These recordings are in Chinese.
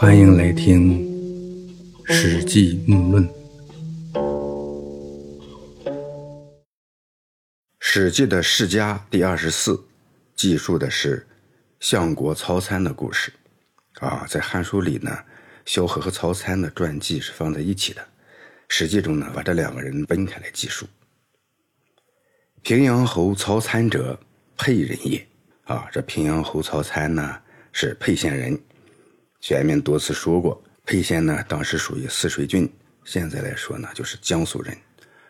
欢迎来听《史记目论》。《史记》的世家第二十四，记述的是相国曹参的故事。啊，在《汉书》里呢，萧何和曹参的传记是放在一起的，《史记》中呢，把这两个人分开来记述。平阳侯曹参者，沛人也。啊，这平阳侯曹参呢，是沛县人。前面多次说过，沛县呢，当时属于泗水郡，现在来说呢，就是江苏人。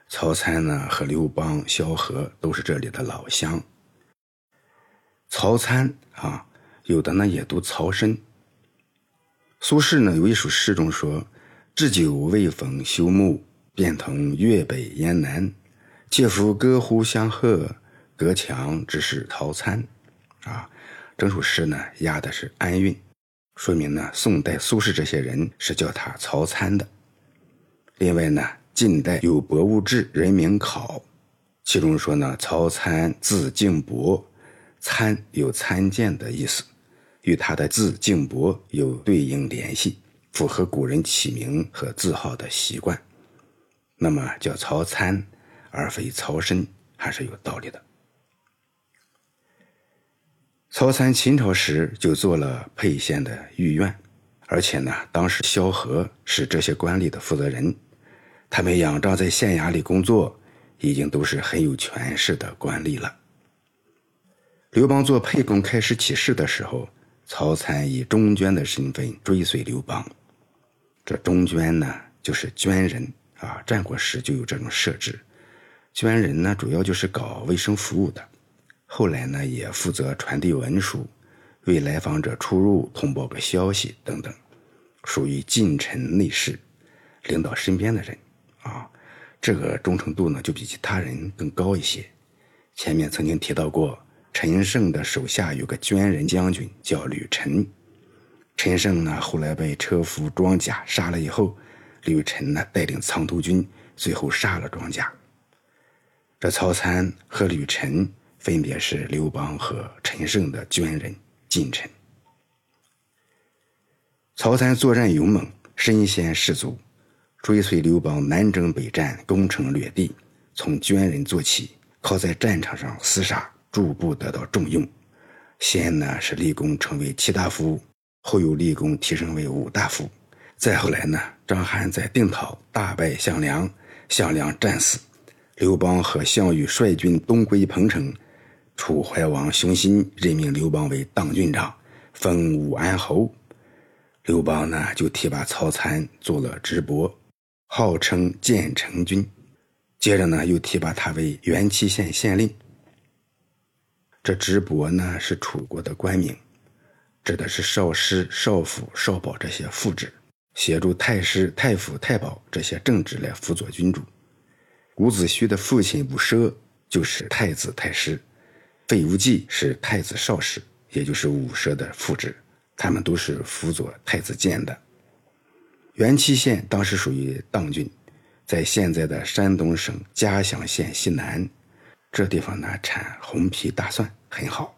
曹参呢，和刘邦、萧何都是这里的老乡。曹参啊，有的呢也读曹参。苏轼呢有一首诗中说：“置酒未逢休沐，便同越北燕南。借夫歌呼相和，隔墙之是曹参。”啊，整首诗呢押的是安韵，说明呢宋代苏轼这些人是叫他曹参的。另外呢，近代有《博物志》人名考，其中说呢曹参字敬伯，参有参见的意思。与他的字敬伯有对应联系，符合古人起名和字号的习惯。那么叫曹参而非曹参，还是有道理的。曹参秦朝时就做了沛县的御苑，而且呢，当时萧何是这些官吏的负责人，他们仰仗在县衙里工作，已经都是很有权势的官吏了。刘邦做沛公开始起事的时候。曹参以中捐的身份追随刘邦，这中捐呢，就是捐人啊。战国时就有这种设置，捐人呢，主要就是搞卫生服务的。后来呢，也负责传递文书，为来访者出入通报个消息等等，属于近臣内侍，领导身边的人啊。这个忠诚度呢，就比其他人更高一些。前面曾经提到过。陈胜的手下有个捐人将军叫吕臣，陈胜呢后来被车夫装甲杀了以后，吕臣呢带领藏头军最后杀了装甲。这曹参和吕臣分别是刘邦和陈胜的捐人近臣。曹参作战勇猛，身先士卒，追随刘邦南征北战，攻城略地，从军人做起，靠在战场上厮杀。逐步得到重用，先呢是立功成为七大夫，后又立功提升为五大夫，再后来呢，章邯在定陶大败项梁，项梁战死，刘邦和项羽率军东归彭城，楚怀王熊心任命刘邦为荡郡长，封武安侯，刘邦呢就提拔曹参做了直伯，号称建成君，接着呢又提拔他为元祁县县令。这直伯呢是楚国的官名，指的是少师、少府、少保这些副职，协助太师、太府、太保这些正职来辅佐君主。伍子胥的父亲伍奢就是太子太师，费无忌是太子少师，也就是武奢的副职，他们都是辅佐太子建的。元祁县当时属于当郡，在现在的山东省嘉祥县西南。这地方呢产红皮大蒜很好。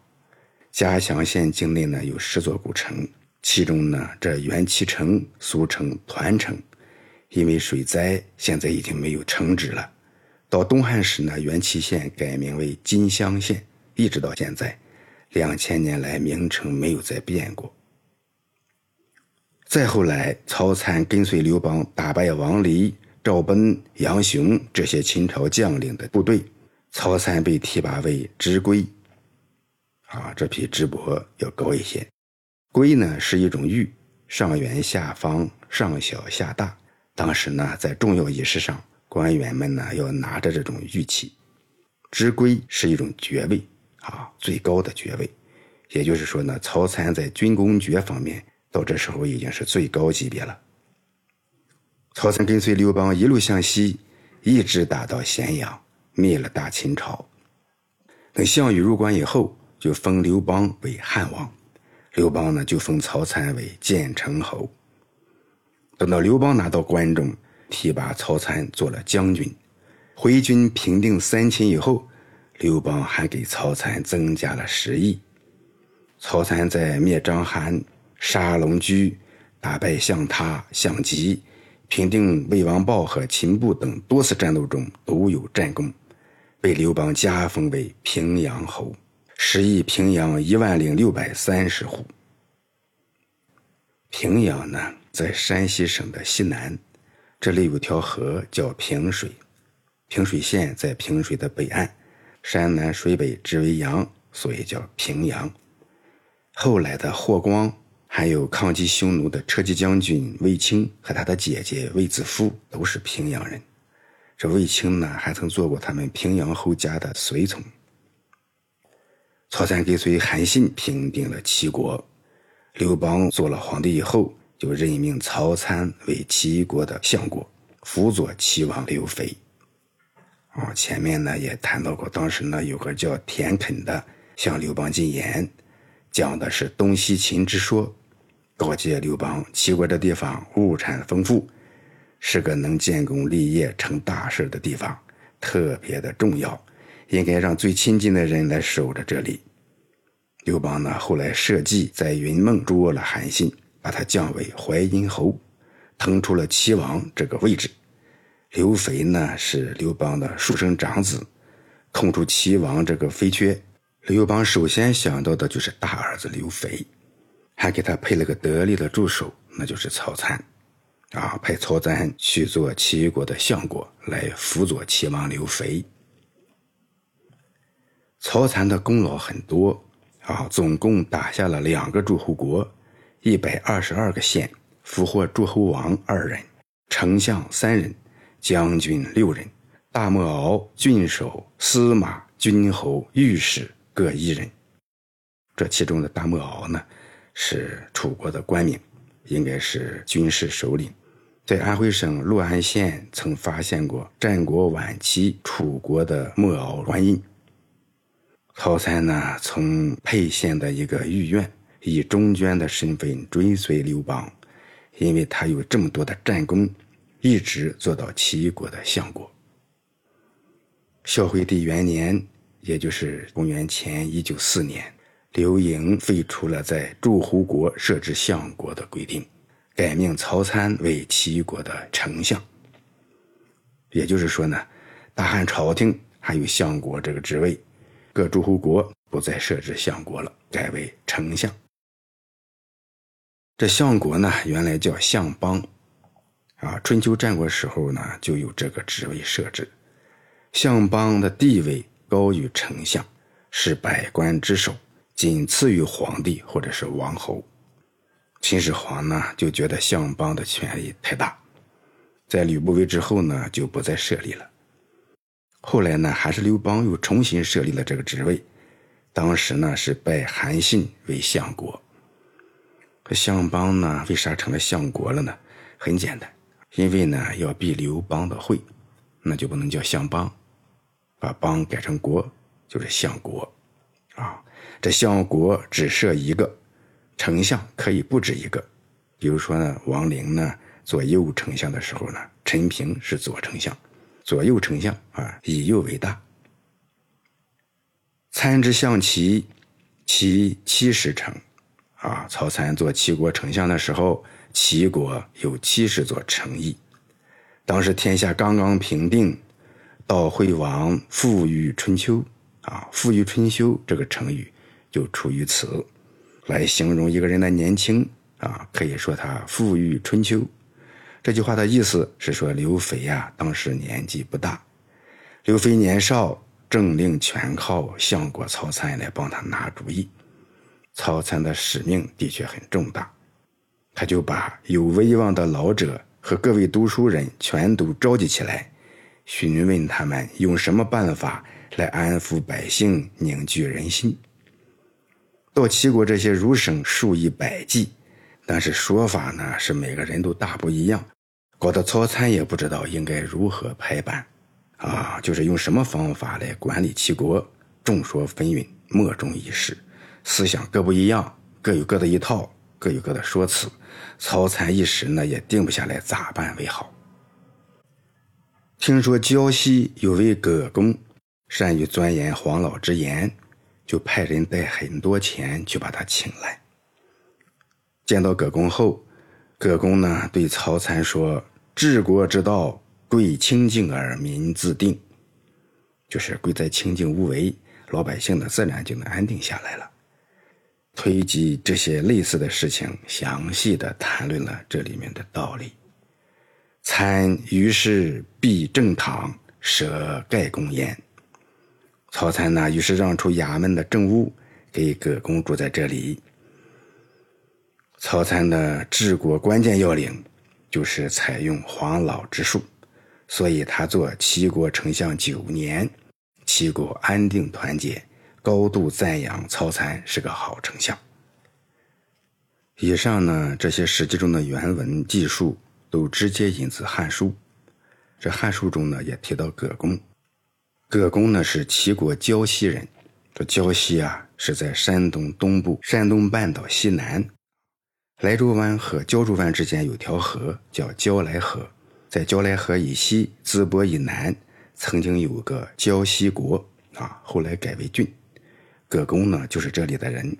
嘉祥县境内呢有十座古城，其中呢这元祁城俗称团城，因为水灾现在已经没有城址了。到东汉时呢元祁县改名为金乡县，一直到现在，两千年来名称没有再变过。再后来，曹参跟随刘邦打败王离、赵奔、杨雄这些秦朝将领的部队。曹参被提拔为执圭，啊，这比执伯要高一些。圭呢是一种玉，上圆下方，上小下大。当时呢，在重要仪式上，官员们呢要拿着这种玉器。执圭是一种爵位，啊，最高的爵位。也就是说呢，曹参在军功爵方面，到这时候已经是最高级别了。曹参跟随刘邦一路向西，一直打到咸阳。灭了大秦朝。等项羽入关以后，就封刘邦为汉王，刘邦呢就封曹参为建成侯。等到刘邦拿到关中，提拔曹参做了将军。回军平定三秦以后，刘邦还给曹参增加了十亿。曹参在灭章邯、杀龙驹、打败项他、向吉，平定魏王豹和秦布等多次战斗中都有战功，被刘邦加封为平阳侯，食邑平阳一万零六百三十户。平阳呢，在山西省的西南，这里有条河叫平水，平水县在平水的北岸，山南水北之为阳，所以叫平阳。后来的霍光。还有抗击匈奴的车骑将军卫青和他的姐姐卫子夫都是平阳人。这卫青呢，还曾做过他们平阳侯家的随从。曹参跟随韩信平定了齐国，刘邦做了皇帝以后，就任命曹参为齐国的相国，辅佐齐王刘肥。啊，前面呢也谈到过，当时呢有个叫田肯的向刘邦进言，讲的是东西秦之说。告诫刘邦，齐国这地方物产丰富，是个能建功立业、成大事的地方，特别的重要，应该让最亲近的人来守着这里。刘邦呢，后来设计在云梦捉了韩信，把他降为淮阴侯，腾出了齐王这个位置。刘肥呢，是刘邦的庶生长子，空出齐王这个肥缺，刘邦首先想到的就是大儿子刘肥。还给他配了个得力的助手，那就是曹参，啊，派曹参去做齐国的相国，来辅佐齐王刘肥。曹参的功劳很多，啊，总共打下了两个诸侯国，一百二十二个县，俘获诸侯王二人，丞相三人，将军六人，大莫敖、郡守、司马、君侯、御史各一人。这其中的大莫敖呢？是楚国的官名，应该是军事首领，在安徽省六安县曾发现过战国晚期楚国的木偶官印。曹参呢，从沛县的一个御苑以中娟的身份追随刘邦，因为他有这么多的战功，一直做到齐国的相国。孝惠帝元年，也就是公元前一九四年。刘盈废除了在诸侯国设置相国的规定，改命曹参为齐国的丞相。也就是说呢，大汉朝廷还有相国这个职位，各诸侯国不再设置相国了，改为丞相。这相国呢，原来叫相邦，啊，春秋战国时候呢就有这个职位设置。相邦的地位高于丞相，是百官之首。仅次于皇帝或者是王侯，秦始皇呢就觉得相邦的权力太大，在吕不韦之后呢就不再设立了。后来呢还是刘邦又重新设立了这个职位，当时呢是拜韩信为相国。可相邦呢为啥成了相国了呢？很简单，因为呢要避刘邦的讳，那就不能叫相邦，把邦改成国就是相国，啊。这相国只设一个，丞相可以不止一个。比如说呢，王陵呢做右丞相的时候呢，陈平是左丞相，左右丞相啊，以右为大。参之相齐，齐七十城，啊，曹参做齐国丞相的时候，齐国有七十座城邑。当时天下刚刚平定，到惠王富裕春秋，啊，富裕春秋这个成语。就出于此，来形容一个人的年轻啊，可以说他富裕春秋。这句话的意思是说刘肥呀，当时年纪不大，刘肥年少，政令全靠相国曹参来帮他拿主意。曹参的使命的确很重大，他就把有威望的老者和各位读书人全都召集起来，询问他们用什么办法来安抚百姓、凝聚人心。到齐国这些儒生数以百计，但是说法呢是每个人都大不一样，搞得曹参也不知道应该如何排版，啊，就是用什么方法来管理齐国，众说纷纭，莫衷一是，思想各不一样，各有各的一套，各有各的说辞，曹参一时呢也定不下来咋办为好。听说胶西有位葛公，善于钻研黄老之言。就派人带很多钱去把他请来。见到葛公后，葛公呢对曹参说：“治国之道，贵清静而民自定。”就是贵在清静无为，老百姓呢自然就能安定下来了。推及这些类似的事情，详细的谈论了这里面的道理。参于是必正堂，舍盖公焉。曹参呢，于是让出衙门的正屋，给葛公住在这里。曹参的治国关键要领，就是采用黄老之术，所以他做齐国丞相九年。齐国安定团结，高度赞扬曹参是个好丞相。以上呢，这些史记中的原文记述都直接引自《汉书》。这《汉书》中呢，也提到葛公。葛公呢是齐国胶西人，这胶西啊是在山东东部、山东半岛西南，莱州湾和胶州湾之间有条河叫胶莱河，在胶莱河以西、淄博以南。曾经有个胶西国啊，后来改为郡。葛公呢，就是这里的人。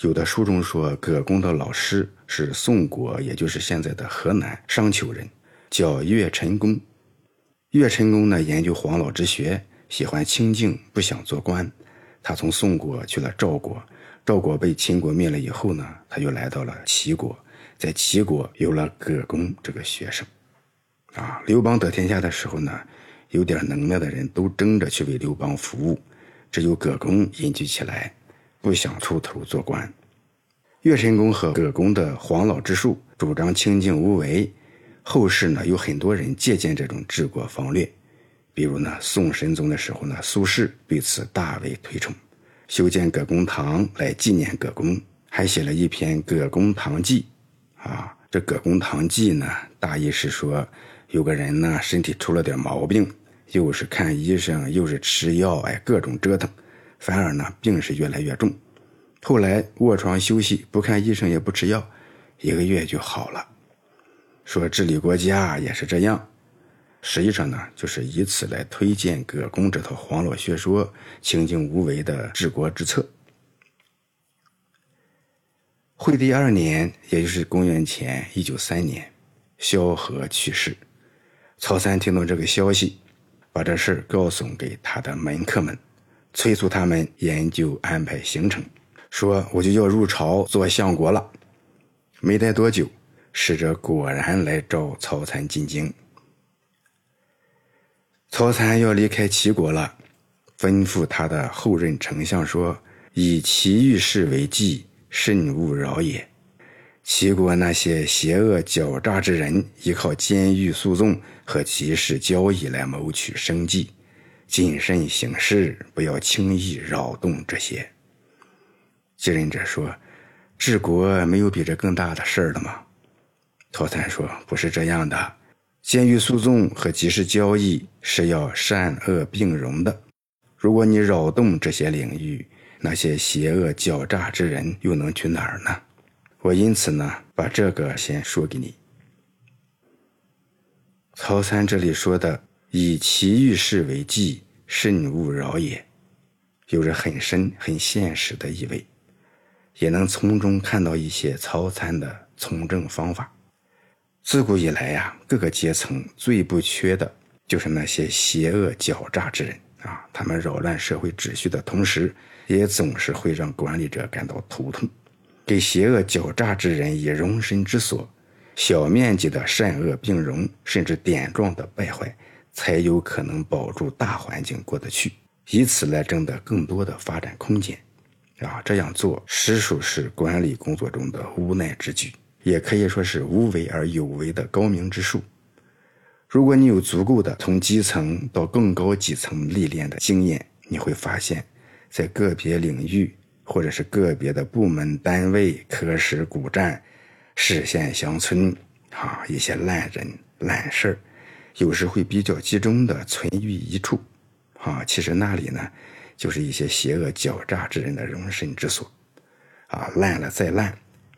有的书中说，葛公的老师是宋国，也就是现在的河南商丘人，叫岳陈公。岳陈公呢，研究黄老之学，喜欢清静，不想做官。他从宋国去了赵国，赵国被秦国灭了以后呢，他又来到了齐国，在齐国有了葛公这个学生。啊，刘邦得天下的时候呢。有点能耐的人都争着去为刘邦服务，只有葛公隐居起来，不想出头做官。岳神公和葛公的黄老之术，主张清静无为。后世呢，有很多人借鉴这种治国方略，比如呢，宋神宗的时候呢，苏轼对此大为推崇，修建葛公堂来纪念葛公，还写了一篇《葛公堂记》。啊，这《葛公堂记》呢，大意是说，有个人呢，身体出了点毛病。又是看医生，又是吃药，哎，各种折腾，反而呢，病是越来越重。后来卧床休息，不看医生也不吃药，一个月就好了。说治理国家也是这样，实际上呢，就是以此来推荐葛公这套黄老学说，清静无为的治国之策。惠帝二年，也就是公元前一九三年，萧何去世。曹参听到这个消息。把这事告诉给他的门客们，催促他们研究安排行程，说我就要入朝做相国了。没待多久，使者果然来召曹参进京。曹参要离开齐国了，吩咐他的后任丞相说：“以齐遇事为计，慎勿扰也。”齐国那些邪恶狡诈之人，依靠监狱诉讼和集市交易来谋取生计，谨慎行事，不要轻易扰动这些。继任者说：“治国没有比这更大的事儿了吗？”曹参说：“不是这样的，监狱诉讼和集市交易是要善恶并容的。如果你扰动这些领域，那些邪恶狡诈之人又能去哪儿呢？”我因此呢，把这个先说给你。曹参这里说的“以其遇事为计，慎勿扰也”，有着很深、很现实的意味，也能从中看到一些曹参的从政方法。自古以来呀，各个阶层最不缺的就是那些邪恶狡诈之人啊！他们扰乱社会秩序的同时，也总是会让管理者感到头痛。给邪恶狡诈之人以容身之所，小面积的善恶并容，甚至点状的败坏，才有可能保住大环境过得去，以此来争得更多的发展空间。啊，这样做实属是管理工作中的无奈之举，也可以说是无为而有为的高明之术。如果你有足够的从基层到更高几层历练的经验，你会发现，在个别领域。或者是个别的部门单位、科室、股站、市县乡村，啊，一些烂人烂事儿，有时会比较集中的存于一处，啊，其实那里呢，就是一些邪恶狡诈之人的容身之所，啊，烂了再烂，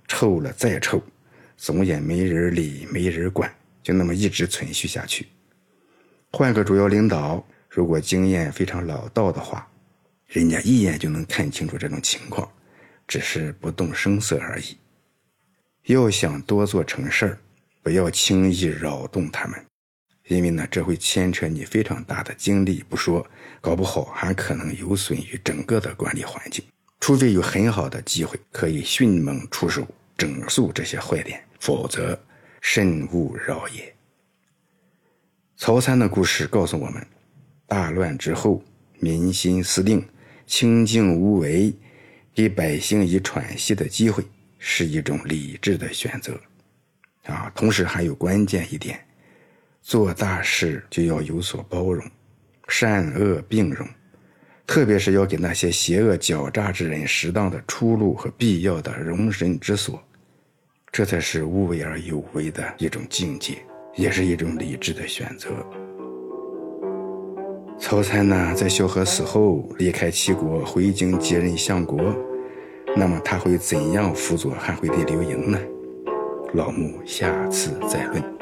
臭了再臭，总也没人理、没人管，就那么一直存续下去。换个主要领导，如果经验非常老道的话。人家一眼就能看清楚这种情况，只是不动声色而已。要想多做成事儿，不要轻易扰动他们，因为呢，这会牵扯你非常大的精力不说，搞不好还可能有损于整个的管理环境。除非有很好的机会可以迅猛出手整肃这些坏点，否则慎勿扰也。曹参的故事告诉我们，大乱之后，民心思定，清静无为，给百姓以喘息的机会。是一种理智的选择，啊，同时还有关键一点，做大事就要有所包容，善恶并容，特别是要给那些邪恶狡诈之人适当的出路和必要的容身之所，这才是无为而有为的一种境界，也是一种理智的选择。曹参呢，在萧何死后离开齐国，回京接任相国。那么他会怎样辅佐汉惠帝刘盈呢？老木下次再论。